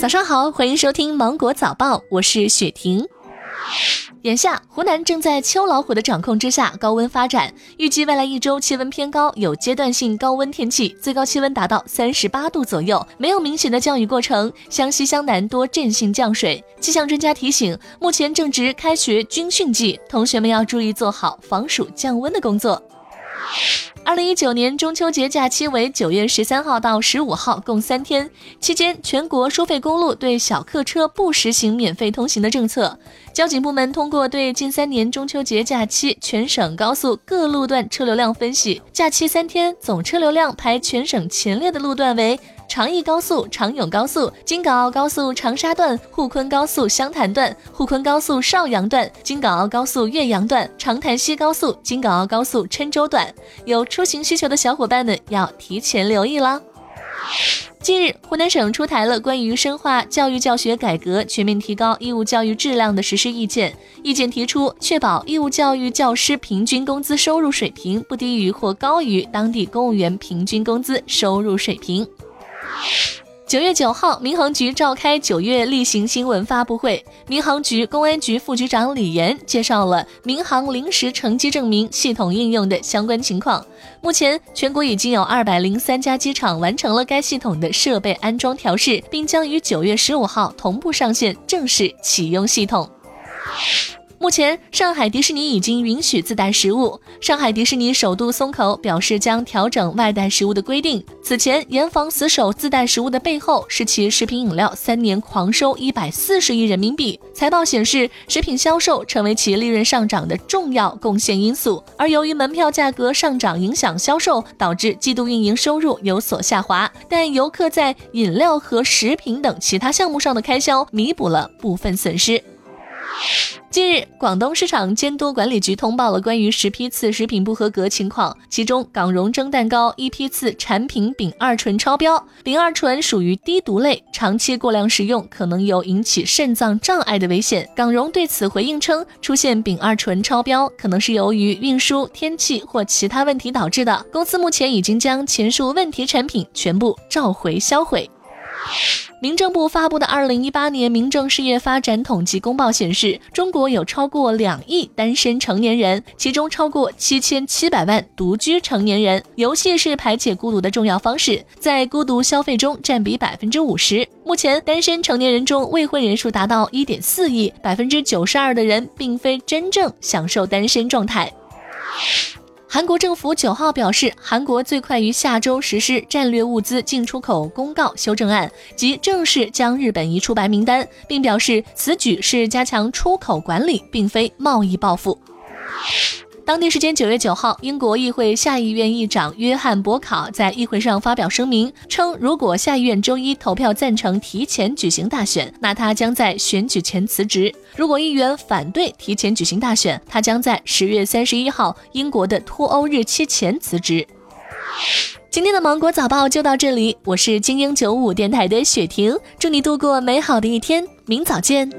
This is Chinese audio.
早上好，欢迎收听《芒果早报》，我是雪婷。眼下，湖南正在秋老虎的掌控之下，高温发展。预计未来一周气温偏高，有阶段性高温天气，最高气温达到三十八度左右，没有明显的降雨过程。湘西、湘南多阵性降水。气象专家提醒，目前正值开学军训季，同学们要注意做好防暑降温的工作。二零一九年中秋节假期为九月十三号到十五号，共三天。期间，全国收费公路对小客车不实行免费通行的政策。交警部门通过对近三年中秋节假期全省高速各路段车流量分析，假期三天总车流量排全省前列的路段为。长益高速、长永高速、京港澳高速长沙段、沪昆高速湘潭段、沪昆高速邵阳段、京港澳高速岳阳段、长潭西高速、京港澳高速郴州段，有出行需求的小伙伴们要提前留意啦。近日，湖南省出台了关于深化教育教学改革、全面提高义务教育质量的实施意见。意见提出，确保义务教育教师平均工资收入水平不低于或高于当地公务员平均工资收入水平。九月九号，民航局召开九月例行新闻发布会。民航局公安局副局长李岩介绍了民航临时乘机证明系统应用的相关情况。目前，全国已经有二百零三家机场完成了该系统的设备安装调试，并将于九月十五号同步上线，正式启用系统。目前，上海迪士尼已经允许自带食物。上海迪士尼首度松口表示将调整外带食物的规定。此前严防死守自带食物的背后，是其食品饮料三年狂收一百四十亿人民币。财报显示，食品销售成为其利润上涨的重要贡献因素。而由于门票价格上涨影响销售，导致季度运营收入有所下滑。但游客在饮料和食品等其他项目上的开销弥补了部分损失。近日，广东市场监督管理局通报了关于十批次食品不合格情况，其中港荣蒸蛋糕一批次产品丙二醇超标，丙二醇属于低毒类，长期过量食用可能有引起肾脏障碍的危险。港荣对此回应称，出现丙二醇超标可能是由于运输、天气或其他问题导致的，公司目前已经将前述问题产品全部召回销毁。民政部发布的二零一八年民政事业发展统计公报显示，中国有超过两亿单身成年人，其中超过七千七百万独居成年人。游戏是排解孤独的重要方式，在孤独消费中占比百分之五十。目前，单身成年人中未婚人数达到一点四亿，百分之九十二的人并非真正享受单身状态。韩国政府九号表示，韩国最快于下周实施战略物资进出口公告修正案，即正式将日本移出白名单，并表示此举是加强出口管理，并非贸易报复。当地时间九月九号，英国议会下议院议长约翰伯考在议会上发表声明称，如果下议院周一投票赞成提前举行大选，那他将在选举前辞职；如果议员反对提前举行大选，他将在十月三十一号英国的脱欧日期前辞职。今天的芒果早报就到这里，我是精英九五电台的雪婷，祝你度过美好的一天，明早见。